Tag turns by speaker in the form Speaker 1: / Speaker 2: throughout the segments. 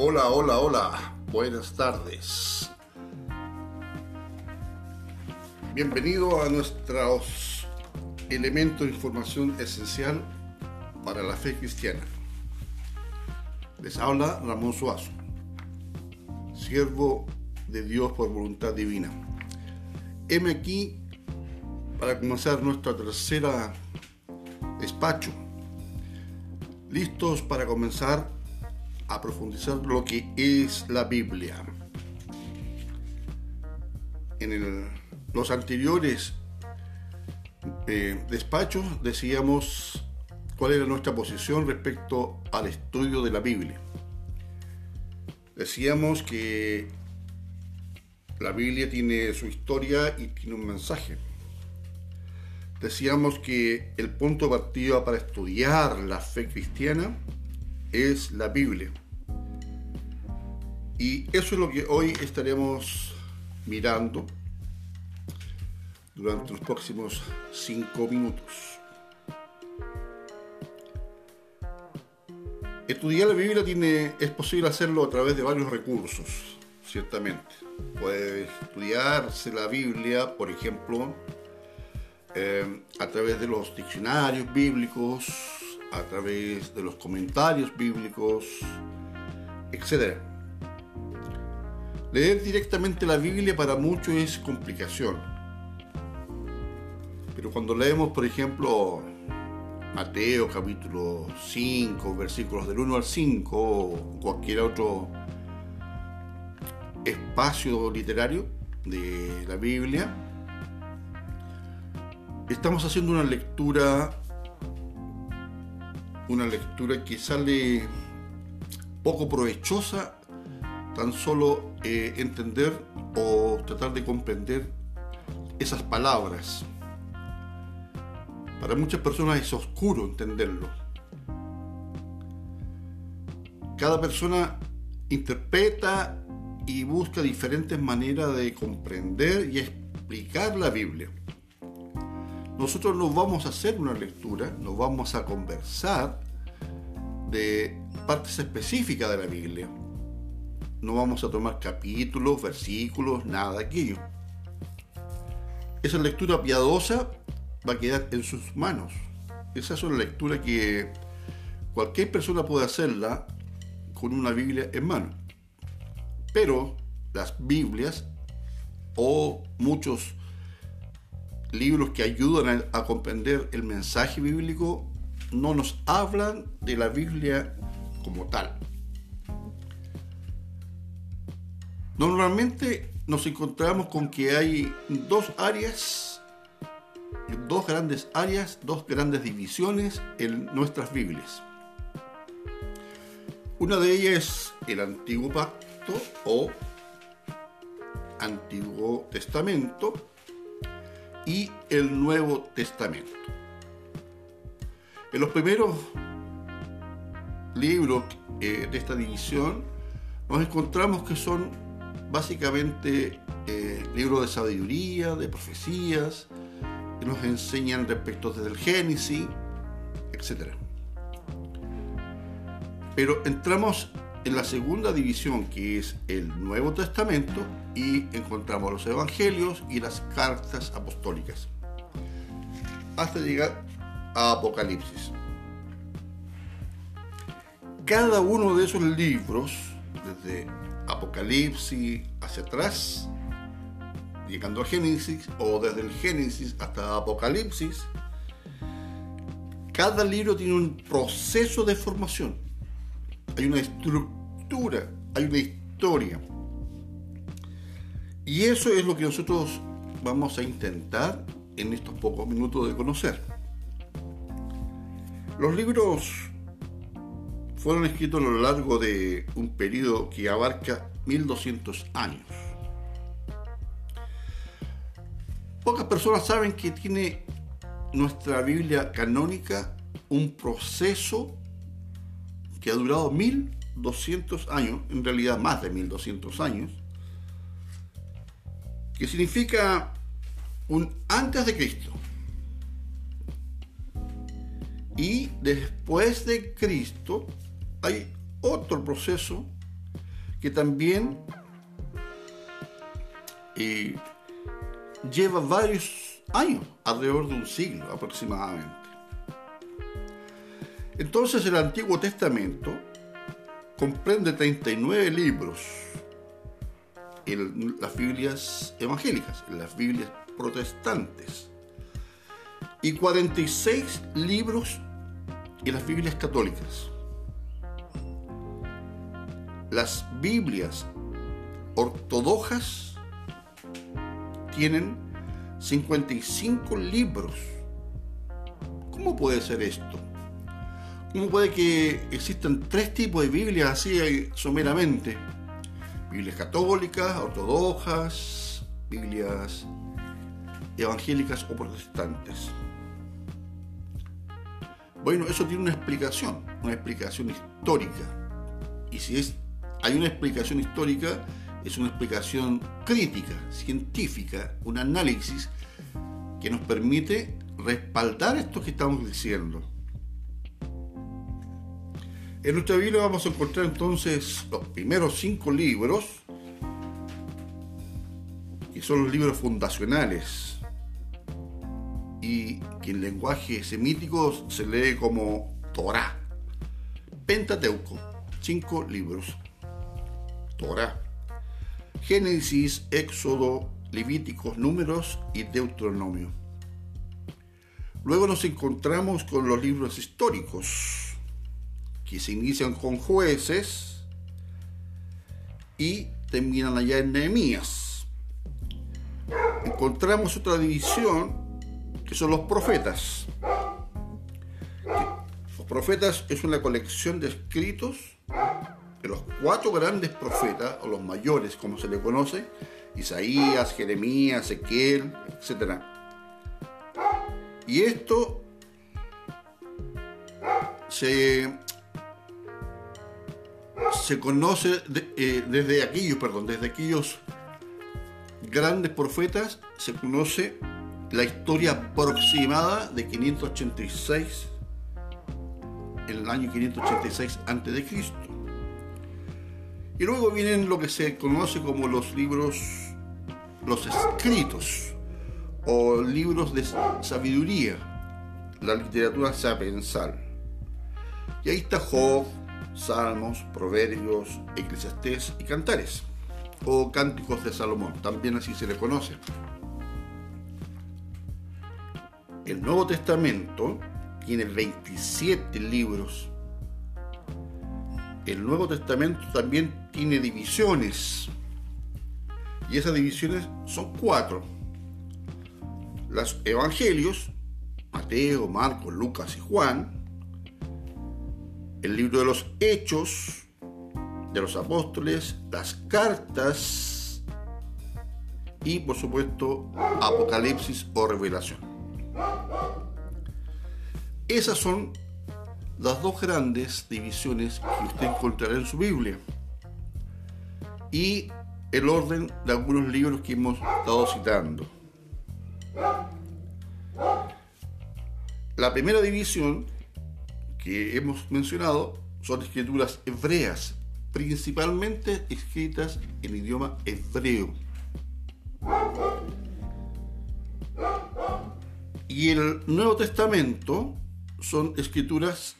Speaker 1: Hola, hola, hola. Buenas tardes. Bienvenido a nuestros elementos de información esencial para la fe cristiana. Les habla Ramón Suazo, siervo de Dios por voluntad divina. Heme aquí para comenzar nuestra tercera despacho. Listos para comenzar a profundizar lo que es la Biblia. En los anteriores eh, despachos decíamos cuál era nuestra posición respecto al estudio de la Biblia. Decíamos que la Biblia tiene su historia y tiene un mensaje. Decíamos que el punto de partida para estudiar la fe cristiana es la Biblia. Y eso es lo que hoy estaremos mirando durante los próximos cinco minutos. Estudiar la Biblia tiene, es posible hacerlo a través de varios recursos, ciertamente. Puede estudiarse la Biblia, por ejemplo, eh, a través de los diccionarios bíblicos, a través de los comentarios bíblicos, etc. Leer directamente la Biblia para muchos es complicación. Pero cuando leemos, por ejemplo, Mateo capítulo 5, versículos del 1 al 5, o cualquier otro espacio literario de la Biblia, estamos haciendo una lectura una lectura que sale poco provechosa tan solo eh, entender o tratar de comprender esas palabras. Para muchas personas es oscuro entenderlo. Cada persona interpreta y busca diferentes maneras de comprender y explicar la Biblia. Nosotros no vamos a hacer una lectura, nos vamos a conversar de partes específicas de la Biblia. No vamos a tomar capítulos, versículos, nada de aquello. Esa lectura piadosa va a quedar en sus manos. Esa es una lectura que cualquier persona puede hacerla con una Biblia en mano. Pero las Biblias o muchos libros que ayudan a, comprender el mensaje bíblico no nos hablan de la Biblia como tal. Normalmente nos encontramos con que hay dos áreas, dos grandes áreas, dos grandes divisiones en nuestras Biblias. Una de ellas es el Antiguo Pacto o Antiguo Testamento y el Nuevo Testamento. En los primeros libros eh, de esta división nos encontramos que son básicamente eh, libros de sabiduría, de profecías, que nos enseñan respecto desde el Génesis, etc. Pero entramos en la segunda división que es el Nuevo Testamento y encontramos los Evangelios y las cartas apostólicas. Hasta llegar a Apocalipsis. Cada uno de esos libros, desde Apocalipsis hacia atrás, llegando al Génesis, o desde el Génesis hasta Apocalipsis, cada libro tiene un proceso de formación. Hay una estructura, hay una historia. Y eso es lo que nosotros vamos a intentar en estos pocos minutos de conocer. Los libros fueron escritos a lo largo de un periodo que abarca 1200 años. Pocas personas saben que tiene nuestra Biblia canónica un proceso que ha durado 1200 años, en realidad más de 1200 años, que significa un antes de Cristo y después de Cristo hay otro proceso que también eh, lleva varios años, alrededor de un siglo aproximadamente. Entonces el Antiguo Testamento comprende 39 libros en las Biblias evangélicas, en las Biblias protestantes, y 46 libros en las Biblias católicas. Las Biblias ortodoxas tienen 55 libros. ¿Cómo puede ser esto? ¿Cómo puede que existan tres tipos de Biblias así someramente? Biblias católicas, ortodoxas, Biblias evangélicas o protestantes. Bueno, eso tiene una explicación, una explicación histórica. Y si es, hay una explicación histórica, es una explicación crítica, científica, un análisis que nos permite respaldar esto que estamos diciendo. En nuestra Biblia vamos a encontrar entonces los primeros cinco libros, que son los libros fundacionales, y que en lenguaje semítico se lee como Torah. Pentateuco, cinco libros. Torah. Génesis, Éxodo, Levíticos, Números y Deuteronomio. Luego nos encontramos con los libros históricos, que se inician con jueces y terminan allá en Nehemías. Encontramos otra división que son los profetas. Los profetas es una colección de escritos de los cuatro grandes profetas, o los mayores como se le conoce, Isaías, Jeremías, Ezequiel, etc. Y esto se se conoce eh, desde aquellos, perdón, desde aquellos grandes profetas, se conoce la historia aproximada de 586, en el año 586 a.C. Y luego vienen lo que se conoce como los libros, los escritos, o libros de sabiduría, la literatura sapensal. Y ahí está Job, Salmos, Proverbios, Eclesiastés y Cantares, o Cánticos de Salomón, también así se le conoce. El Nuevo Testamento tiene 27 libros. El Nuevo Testamento también tiene divisiones. Y esas divisiones son cuatro. Los Evangelios, Mateo, Marcos, Lucas y Juan, el libro de los hechos de los apóstoles, las cartas y por supuesto Apocalipsis o Revelación. Esas son las dos grandes divisiones que usted encontrará en su Biblia. Y el orden de algunos libros que hemos estado citando. La primera división que hemos mencionado son escrituras hebreas, principalmente escritas en idioma hebreo. Y el Nuevo Testamento son escrituras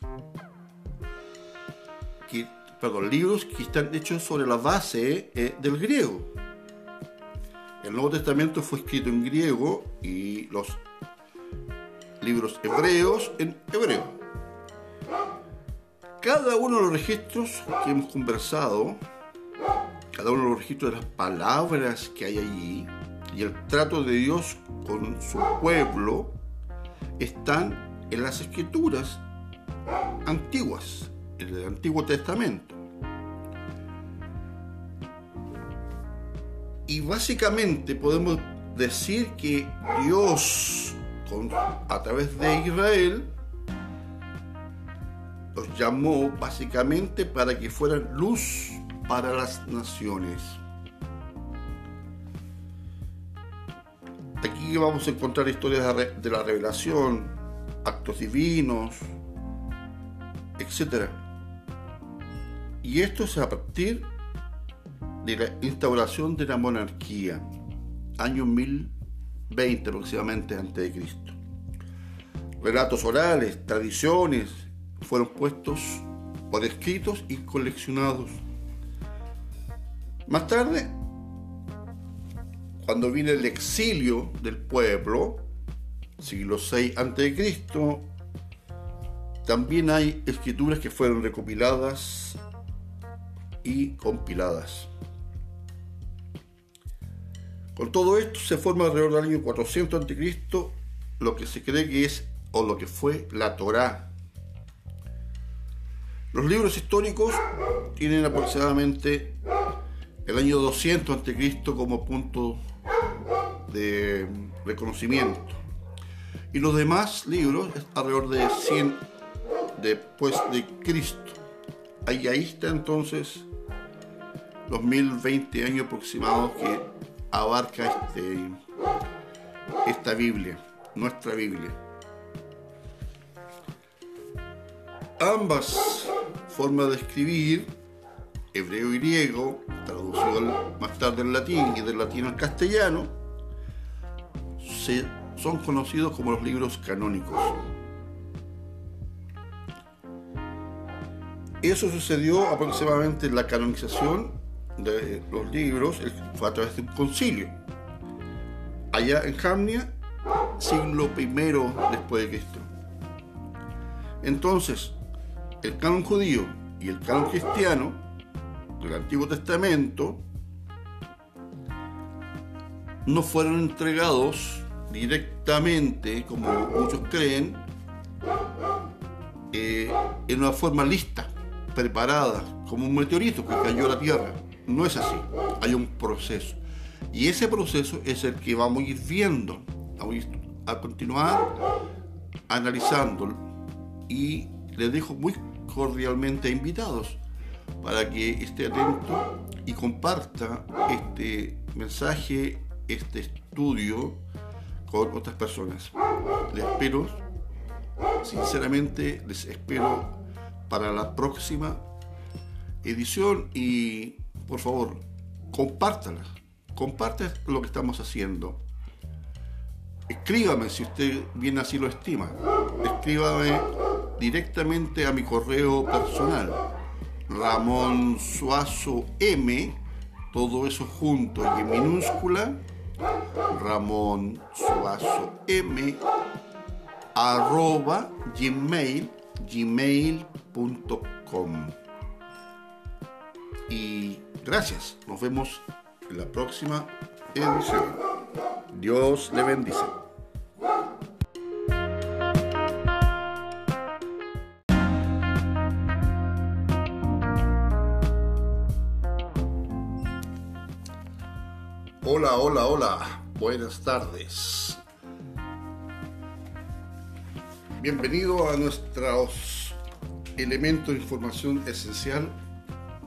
Speaker 1: que, perdón, libros que están hechos sobre la base eh, del griego. El Nuevo Testamento fue escrito en griego y los libros hebreos en hebreo. Cada uno de los registros que hemos conversado, cada uno de los registros de las palabras que hay allí y el trato de Dios con su pueblo están en las escrituras antiguas, en el Antiguo Testamento. Y básicamente podemos decir que Dios, a través de Israel, los llamó básicamente para que fueran luz para las naciones. Aquí vamos a encontrar historias de la revelación, actos divinos, etc. Y esto es a partir de la instauración de la monarquía, año 1020 aproximadamente antes de Cristo. Relatos orales, tradiciones fueron puestos por escritos y coleccionados. Más tarde, cuando viene el exilio del pueblo, siglo VI a.C., también hay escrituras que fueron recopiladas y compiladas. Con todo esto se forma alrededor del año 400 a.C. lo que se cree que es o lo que fue la Torá. Los libros históricos tienen aproximadamente el año 200 a.C. como punto de reconocimiento. Y los demás libros alrededor de 100 después de Cristo. Ahí, ahí está entonces los 1020 años aproximados que abarca este, esta Biblia, nuestra Biblia. Ambas formas de escribir, hebreo y griego, traducido más tarde al latín y del latín al castellano, son conocidos como los libros canónicos. Eso sucedió aproximadamente en la canonización de los libros, fue a través de un concilio. Allá en Jamnia, siglo I después de Cristo. Entonces, el canon judío y el canon cristiano del Antiguo Testamento no fueron entregados directamente, como muchos creen, eh, en una forma lista, preparada, como un meteorito que cayó a la Tierra. No es así, hay un proceso. Y ese proceso es el que vamos a ir viendo, a, a continuar analizando. Y les dejo muy cordialmente invitados para que esté atento y comparta este mensaje, este estudio con otras personas. Les espero, sinceramente, les espero para la próxima edición y por favor, compártala, comparte lo que estamos haciendo. Escríbame si usted bien así lo estima. Escríbame directamente a mi correo personal, Ramón Suazo M, todo eso junto y en minúscula, Ramón Suazo M, arroba gmail, gmail.com. Y gracias, nos vemos en la próxima edición. Dios le bendice. Hola, hola, hola. Buenas tardes. Bienvenido a nuestros elementos de información esencial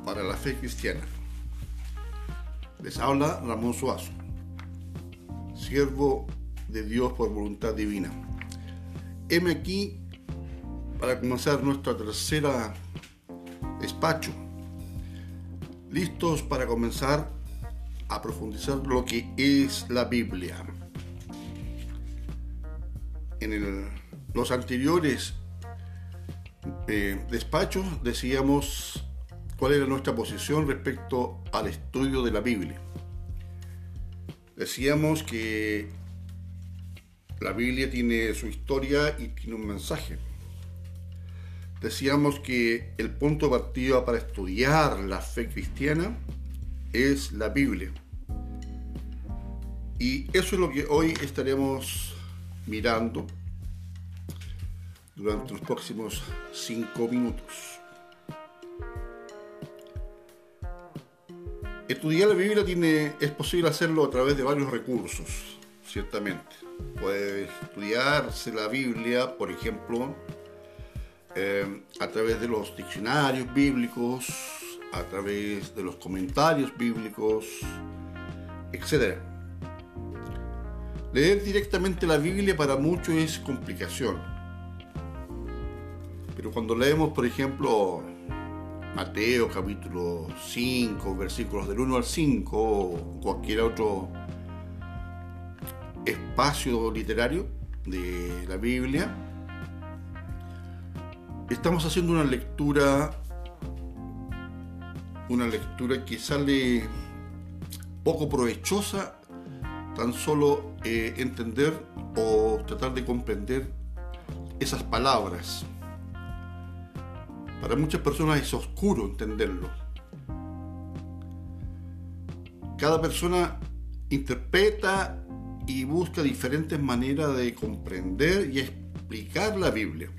Speaker 1: para la fe cristiana. Les habla Ramón Suazo, siervo de Dios por voluntad divina. Heme aquí para comenzar nuestra tercera despacho, listos para comenzar a profundizar lo que es la Biblia. En los anteriores eh, despachos decíamos cuál era nuestra posición respecto al estudio de la Biblia. Decíamos que la Biblia tiene su historia y tiene un mensaje. Decíamos que el punto de partida para estudiar la fe cristiana es la Biblia. Y eso es lo que hoy estaremos mirando durante los próximos cinco minutos. Estudiar la Biblia tiene, es posible hacerlo a través de varios recursos, ciertamente. Puede estudiarse la Biblia, por ejemplo, eh, a través de los diccionarios bíblicos, a través de los comentarios bíblicos, etc. Leer directamente la Biblia para muchos es complicación. Pero cuando leemos, por ejemplo, Mateo capítulo 5, versículos del 1 al 5 o cualquier otro espacio literario de la Biblia, estamos haciendo una lectura, una lectura que sale poco provechosa tan solo eh, entender o tratar de comprender esas palabras. Para muchas personas es oscuro entenderlo. Cada persona interpreta y busca diferentes maneras de comprender y explicar la Biblia.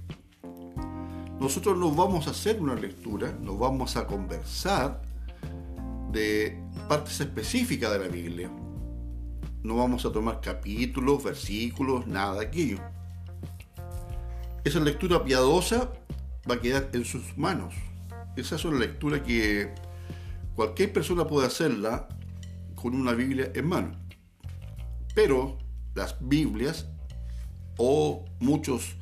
Speaker 1: Nosotros no vamos a hacer una lectura, nos vamos a conversar de partes específicas de la Biblia. No vamos a tomar capítulos, versículos, nada de aquello. Esa lectura piadosa va a quedar en sus manos. Esa es una lectura que cualquier persona puede hacerla con una Biblia en mano. Pero las Biblias o muchos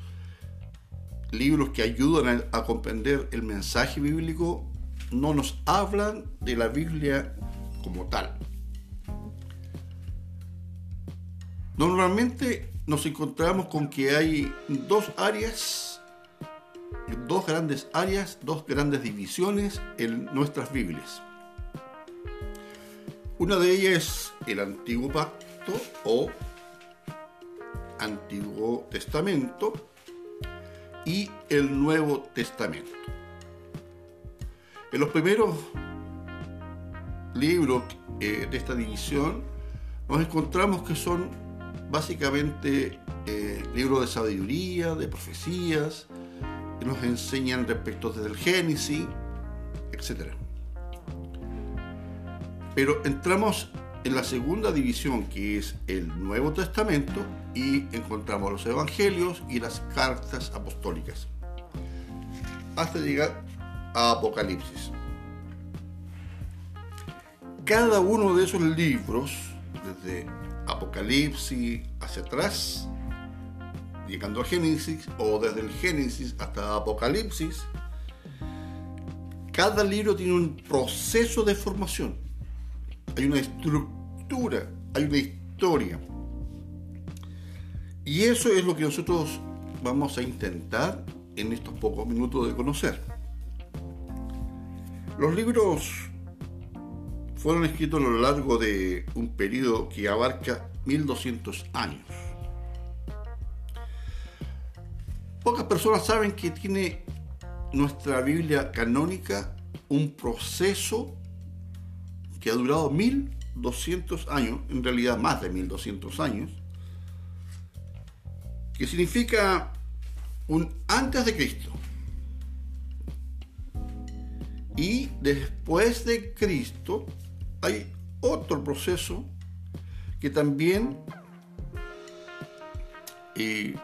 Speaker 1: libros que ayudan a, comprender el mensaje bíblico no nos hablan de la Biblia como tal. Normalmente nos encontramos con que hay dos áreas, dos grandes áreas, dos grandes divisiones en nuestras Biblias. Una de ellas es el Antiguo Pacto o Antiguo Testamento y el Nuevo Testamento. En los primeros libros eh, de esta división nos encontramos que son básicamente eh, libros de sabiduría, de profecías, que nos enseñan respecto desde el Génesis, etc. Pero entramos en la segunda división, que es el Nuevo Testamento, y encontramos los Evangelios y las cartas apostólicas, hasta llegar a Apocalipsis. Cada uno de esos libros, desde Apocalipsis hacia atrás, llegando a Génesis, o desde el Génesis hasta Apocalipsis, cada libro tiene un proceso de formación. Hay una estructura, hay una historia. Y eso es lo que nosotros vamos a intentar en estos pocos minutos de conocer. Los libros fueron escritos a lo largo de un periodo que abarca 1200 años. Pocas personas saben que tiene nuestra Biblia canónica un proceso que ha durado 1200 años, en realidad más de 1200 años, que significa un antes de Cristo y después de Cristo hay otro proceso que también eh,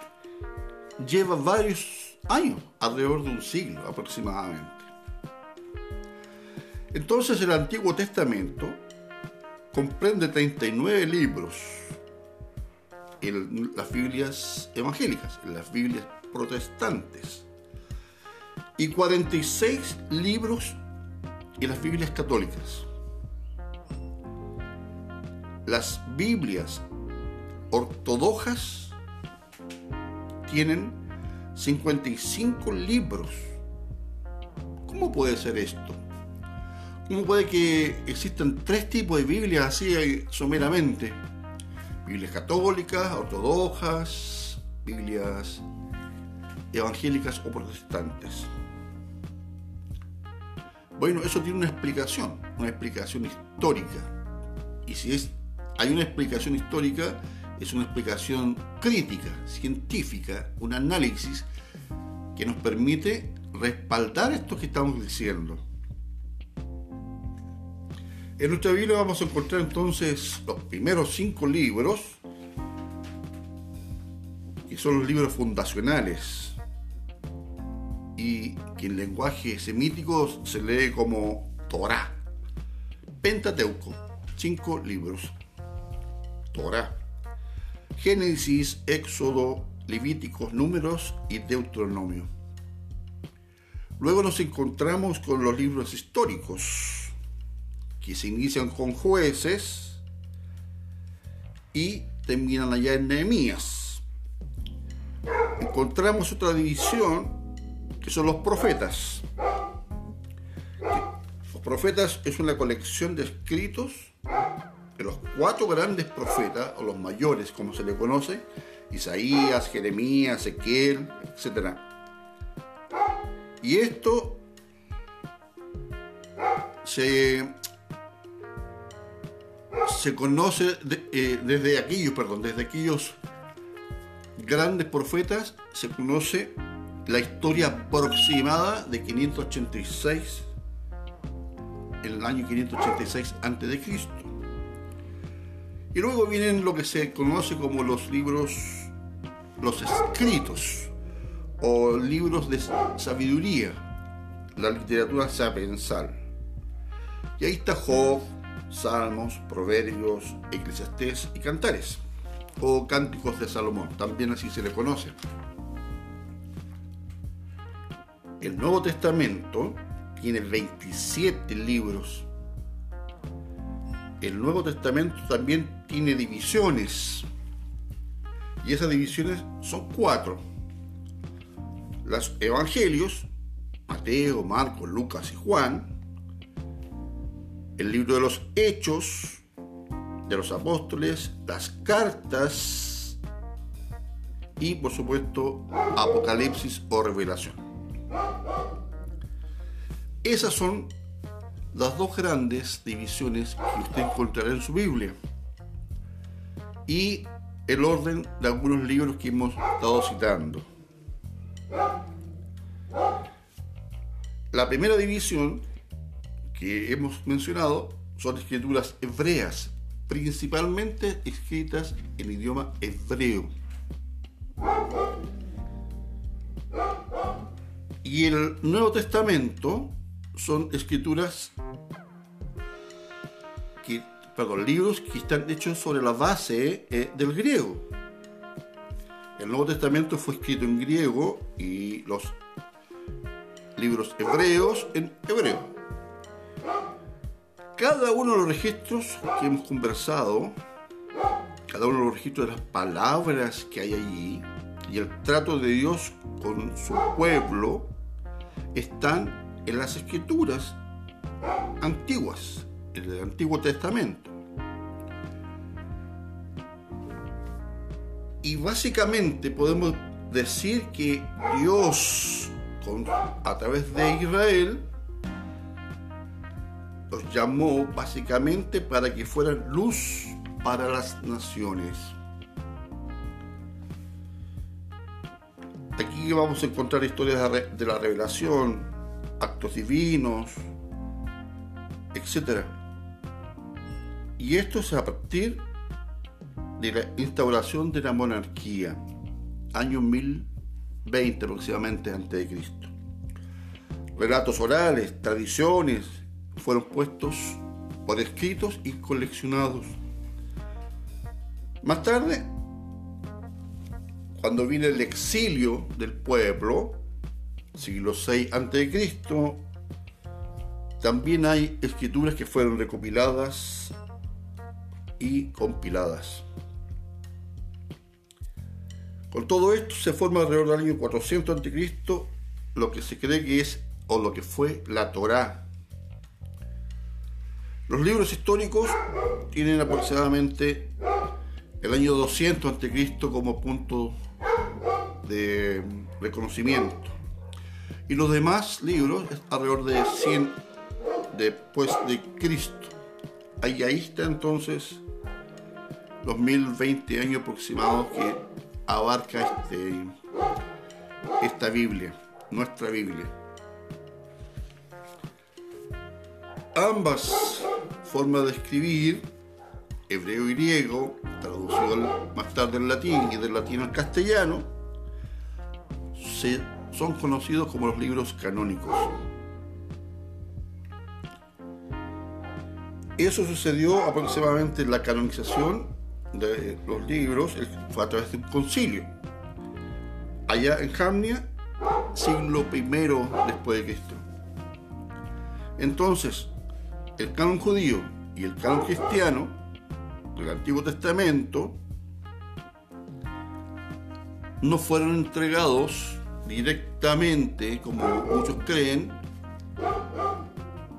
Speaker 1: lleva varios años, alrededor de un siglo aproximadamente. Entonces el Antiguo Testamento comprende 39 libros en las Biblias evangélicas, en las Biblias protestantes, y 46 libros en las Biblias católicas las Biblias ortodoxas tienen 55 libros. ¿Cómo puede ser esto? ¿Cómo puede que existan tres tipos de Biblias así someramente? Biblias católicas, ortodoxas, Biblias evangélicas o protestantes. Bueno, eso tiene una explicación, una explicación histórica. Y si es hay una explicación histórica, es una explicación crítica, científica, un análisis que nos permite respaldar esto que estamos diciendo. En nuestra Biblia vamos a encontrar entonces los primeros cinco libros, que son los libros fundacionales, y que en lenguaje semítico se lee como Torah, Pentateuco, cinco libros. Torah. Génesis, Éxodo, Levíticos, Números y Deuteronomio. Luego nos encontramos con los libros históricos, que se inician con jueces y terminan allá en Nehemías. Encontramos otra división que son los profetas. Los profetas es una colección de escritos de los cuatro grandes profetas, o los mayores como se le conoce, Isaías, Jeremías, Ezequiel, etc. Y esto se, se conoce eh, desde aquellos, perdón, desde aquellos grandes profetas, se conoce la historia aproximada de 586, el año 586 a.C. Y luego vienen lo que se conoce como los libros, los escritos, o libros de sabiduría, la literatura sapensal. Y ahí está Job, Salmos, Proverbios, Eclesiastés y Cantares, o Cánticos de Salomón, también así se le conoce. El Nuevo Testamento tiene 27 libros. El Nuevo Testamento también tiene divisiones. Y esas divisiones son cuatro los evangelios, Mateo, Marcos, Lucas y Juan, el libro de los hechos de los apóstoles, las cartas y por supuesto Apocalipsis o Revelación. Esas son las dos grandes divisiones que usted encontrará en su Biblia. Y el orden de algunos libros que hemos estado citando. La primera división que hemos mencionado son escrituras hebreas, principalmente escritas en idioma hebreo. Y el Nuevo Testamento son escrituras que, perdón, libros que están hechos sobre la base eh, del griego. El Nuevo Testamento fue escrito en griego y los libros hebreos en hebreo. Cada uno de los registros que hemos conversado, cada uno de los registros de las palabras que hay allí y el trato de Dios con su pueblo están en las escrituras antiguas, en el Antiguo Testamento. Y básicamente podemos decir que Dios, a través de Israel, los llamó básicamente para que fueran luz para las naciones. Aquí vamos a encontrar historias de la revelación, actos divinos, etc. Y esto es a partir de la instauración de la monarquía, año 1020 aproximadamente Cristo. Relatos orales, tradiciones fueron puestos por escritos y coleccionados. Más tarde, cuando viene el exilio del pueblo, siglo VI a.C., también hay escrituras que fueron recopiladas y compiladas. Con todo esto se forma alrededor del año 400 a.C. lo que se cree que es o lo que fue la Torá. Los libros históricos tienen aproximadamente el año 200 a.C. como punto de reconocimiento. Y los demás libros alrededor de 100 después de Cristo. Ahí, está entonces los 1020 años aproximados que abarca este, esta Biblia, nuestra Biblia. Ambas formas de escribir, hebreo y griego, traducido más tarde al latín y del latín al castellano, se, son conocidos como los libros canónicos. Eso sucedió aproximadamente en la canonización de los libros fue a través de un concilio. Allá en Jamnia, siglo primero después de Cristo. Entonces, el canon judío y el canon cristiano del Antiguo Testamento no fueron entregados directamente, como muchos creen,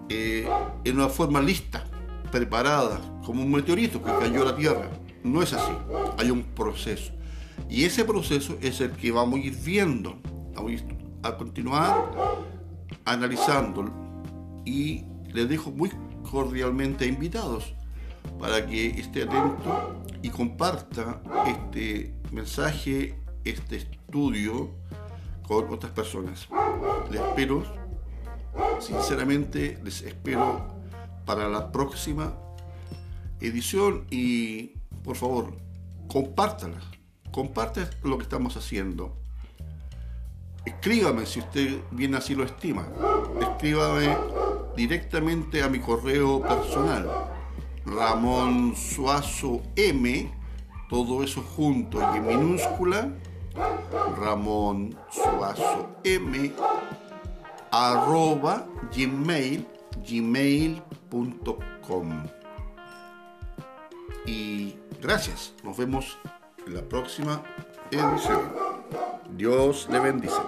Speaker 1: eh, en una forma lista, preparada, como un meteorito que cayó a la Tierra. No es así, hay un proceso. Y ese proceso es el que vamos a ir viendo, vamos a continuar analizando y les dejo muy cordialmente invitados para que esté atento y comparta este mensaje, este estudio con otras personas. Les espero, sinceramente, les espero para la próxima edición y por favor, compártala, comparte lo que estamos haciendo. Escríbame si usted bien así lo estima. Escríbame directamente a mi correo personal, Ramón Suazo M, todo eso junto y en minúscula, Ramón Suazo M, arroba gmail, gmail.com. Y gracias, nos vemos en la próxima edición. Dios le bendice.